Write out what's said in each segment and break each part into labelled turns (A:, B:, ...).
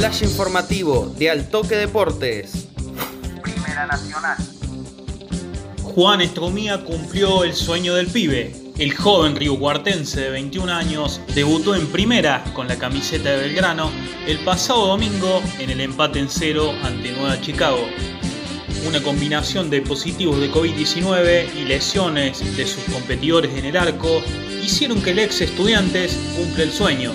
A: flash informativo de Altoque Deportes.
B: Primera Nacional.
C: Juan Estromía cumplió el sueño del pibe. El joven riocuartense de 21 años debutó en primera con la camiseta de Belgrano el pasado domingo en el empate en cero ante Nueva Chicago. Una combinación de positivos de COVID-19 y lesiones de sus competidores en el arco hicieron que el ex estudiantes cumpla el sueño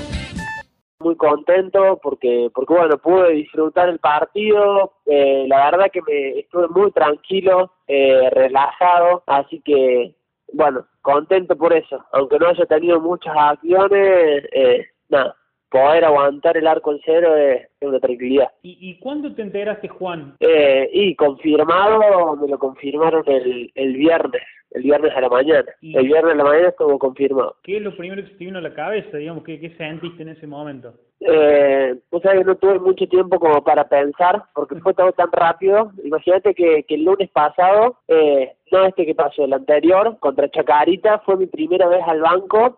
D: muy contento porque, porque bueno, pude disfrutar el partido, eh, la verdad que me estuve muy tranquilo, eh, relajado, así que, bueno, contento por eso, aunque no haya tenido muchas acciones, eh, nada, poder aguantar el arco en cero es, una tranquilidad.
C: ¿Y, ¿Y cuándo te enteraste, Juan?
D: Eh, y confirmado, me lo confirmaron el, el viernes, el viernes a la mañana. El viernes a la mañana estuvo confirmado.
C: ¿Qué es lo primero que se te vino a la cabeza, digamos? ¿Qué, qué sentiste en ese momento?
D: Eh, o sea, no tuve mucho tiempo como para pensar, porque fue todo tan rápido. Imagínate que, que el lunes pasado, eh, no este que pasó, el anterior, contra Chacarita, fue mi primera vez al banco.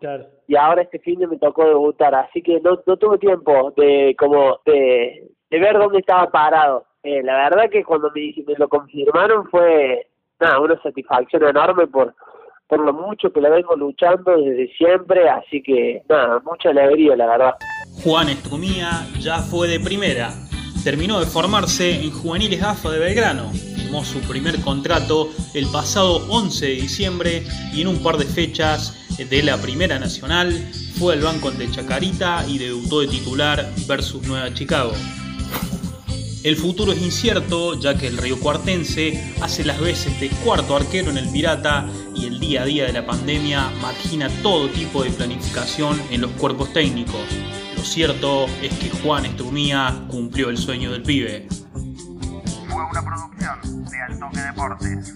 D: Y ahora este fin de me tocó debutar, así que no, no tuve tiempo de como de, de ver dónde estaba parado. Eh, la verdad que cuando me, me lo confirmaron fue nada, una satisfacción enorme por, por lo mucho que la vengo luchando desde siempre, así que nada, mucha alegría la verdad.
C: Juan Estrumía ya fue de primera, terminó de formarse en Juveniles AFA de Belgrano, firmó su primer contrato el pasado 11 de diciembre y en un par de fechas de la Primera Nacional fue al banco de Chacarita y debutó de titular versus Nueva Chicago. El futuro es incierto, ya que el Río Cuartense hace las veces de cuarto arquero en el Pirata y el día a día de la pandemia margina todo tipo de planificación en los cuerpos técnicos. Lo cierto es que Juan Estrumía cumplió el sueño del pibe.
B: Fue una producción de Altoque Deportes.